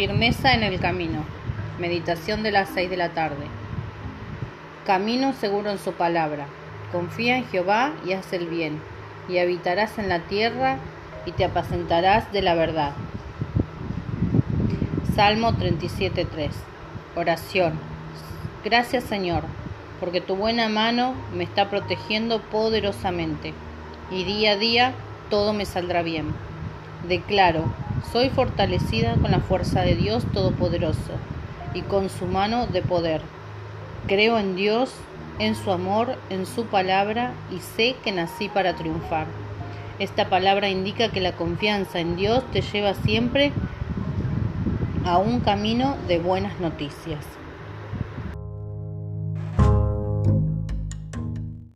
Firmeza en el camino. Meditación de las seis de la tarde. Camino seguro en su palabra. Confía en Jehová y haz el bien, y habitarás en la tierra y te apacentarás de la verdad. Salmo 37.3. Oración. Gracias Señor, porque tu buena mano me está protegiendo poderosamente, y día a día todo me saldrá bien. Declaro, soy fortalecida con la fuerza de Dios Todopoderoso y con su mano de poder. Creo en Dios, en su amor, en su palabra y sé que nací para triunfar. Esta palabra indica que la confianza en Dios te lleva siempre a un camino de buenas noticias.